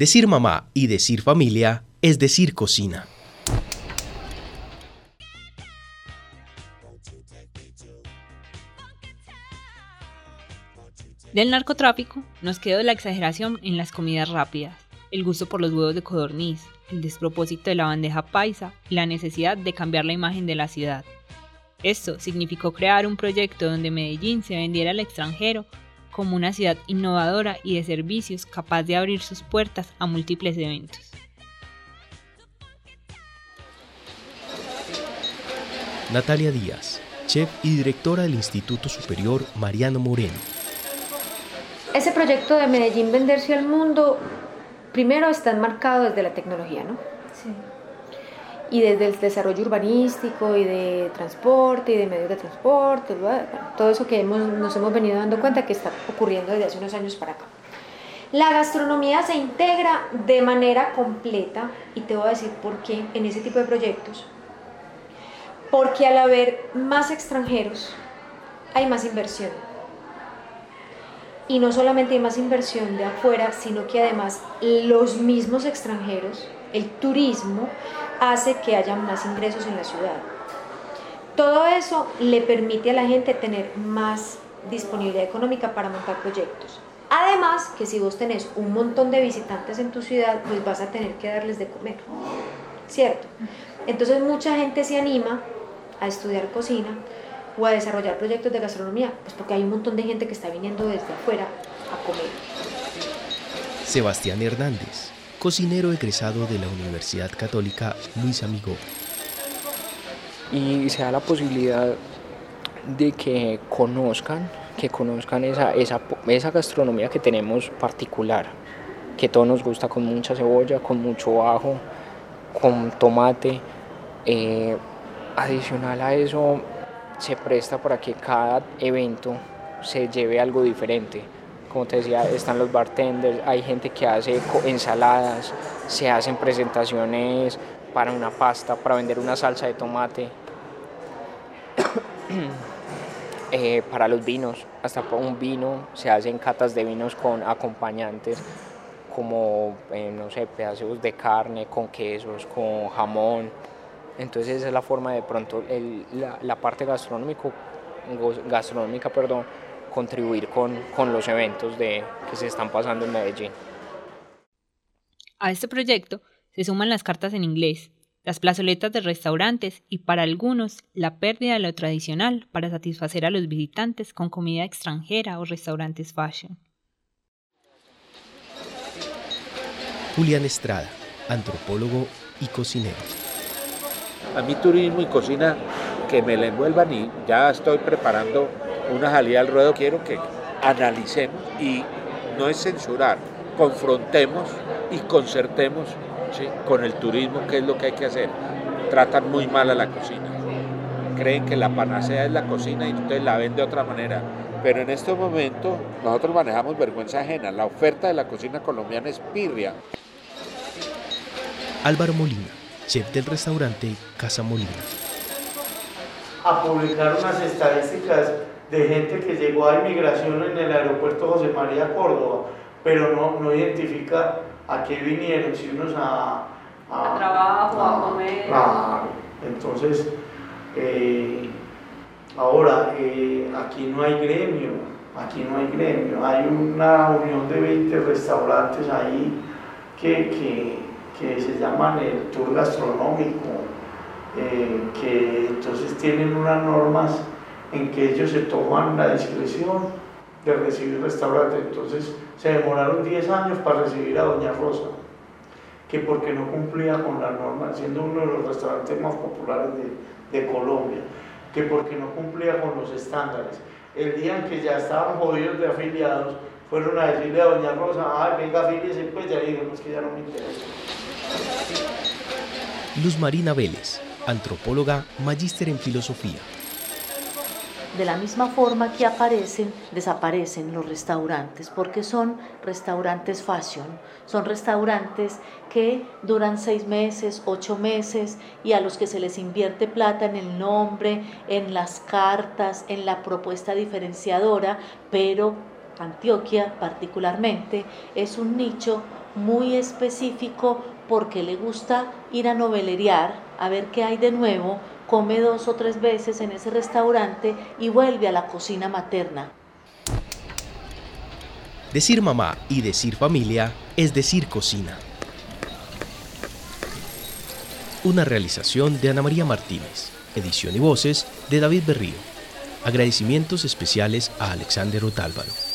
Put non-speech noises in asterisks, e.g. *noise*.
Decir mamá y decir familia es decir cocina. Del narcotráfico nos quedó la exageración en las comidas rápidas, el gusto por los huevos de codorniz, el despropósito de la bandeja paisa y la necesidad de cambiar la imagen de la ciudad. Esto significó crear un proyecto donde Medellín se vendiera al extranjero como una ciudad innovadora y de servicios capaz de abrir sus puertas a múltiples eventos. Natalia Díaz, chef y directora del Instituto Superior Mariano Moreno. Ese proyecto de Medellín venderse al mundo, primero está enmarcado desde la tecnología, ¿no? Sí. Y desde el desarrollo urbanístico y de transporte y de medios de transporte, todo eso que hemos, nos hemos venido dando cuenta que está ocurriendo desde hace unos años para acá. La gastronomía se integra de manera completa y te voy a decir por qué en ese tipo de proyectos. Porque al haber más extranjeros hay más inversión y no solamente hay más inversión de afuera, sino que además los mismos extranjeros, el turismo, hace que haya más ingresos en la ciudad. Todo eso le permite a la gente tener más disponibilidad económica para montar proyectos. Además, que si vos tenés un montón de visitantes en tu ciudad, pues vas a tener que darles de comer, ¿cierto? Entonces mucha gente se anima a estudiar cocina o a desarrollar proyectos de gastronomía? Pues porque hay un montón de gente que está viniendo desde afuera a comer. Sebastián Hernández, cocinero egresado de la Universidad Católica Luis Amigo. Y se da la posibilidad de que conozcan, que conozcan esa, esa, esa gastronomía que tenemos particular, que todo nos gusta con mucha cebolla, con mucho ajo, con tomate. Eh, adicional a eso, se presta para que cada evento se lleve algo diferente. Como te decía, están los bartenders, hay gente que hace ensaladas, se hacen presentaciones para una pasta, para vender una salsa de tomate, *coughs* eh, para los vinos, hasta un vino, se hacen catas de vinos con acompañantes como, eh, no sé, pedazos de carne, con quesos, con jamón. Entonces esa es la forma de pronto, la, parte gastronómico, gastronómica, perdón, contribuir con, con los eventos de, que se están pasando en Medellín. A este proyecto se suman las cartas en inglés, las plazoletas de restaurantes y para algunos la pérdida de lo tradicional para satisfacer a los visitantes con comida extranjera o restaurantes fashion. Julián Estrada, antropólogo y cocinero. A mí turismo y cocina que me la envuelvan y ya estoy preparando una salida al ruedo. Quiero que analicemos y no es censurar, confrontemos y concertemos con el turismo qué es lo que hay que hacer. Tratan muy mal a la cocina. Creen que la panacea es la cocina y ustedes la ven de otra manera. Pero en este momento nosotros manejamos vergüenza ajena. La oferta de la cocina colombiana es pirria. Álvaro Molina chef del restaurante Casa Molina. A publicar unas estadísticas de gente que llegó a inmigración en el aeropuerto José María Córdoba, pero no, no identifica a qué vinieron, si unos a, a, trabajo, a, comer. entonces, eh, ahora, eh, aquí no hay gremio, aquí no hay gremio, hay una unión de 20 restaurantes ahí que, que que se llaman el tour gastronómico, eh, que entonces tienen unas normas en que ellos se toman la discreción de recibir restaurantes. Entonces se demoraron 10 años para recibir a Doña Rosa, que porque no cumplía con las normas, siendo uno de los restaurantes más populares de, Colombia, que porque no cumplía con los estándares. El día en que ya estaban jodidos de afiliados, fueron a decirle a Doña Rosa, ay, venga, afíliese, pues ya digo, que ya no me interesa. Luz Marina Vélez, antropóloga, magíster en filosofía. De la misma forma que aparecen, desaparecen los restaurantes, porque son restaurantes fashion, son restaurantes que duran seis meses, ocho meses y a los que se les invierte plata en el nombre, en las cartas, en la propuesta diferenciadora, pero Antioquia particularmente es un nicho muy específico porque le gusta ir a novelerear, a ver qué hay de nuevo, come dos o tres veces en ese restaurante y vuelve a la cocina materna. Decir mamá y decir familia es decir cocina. Una realización de Ana María Martínez, edición y voces de David Berrío. Agradecimientos especiales a Alexander Otálvaro.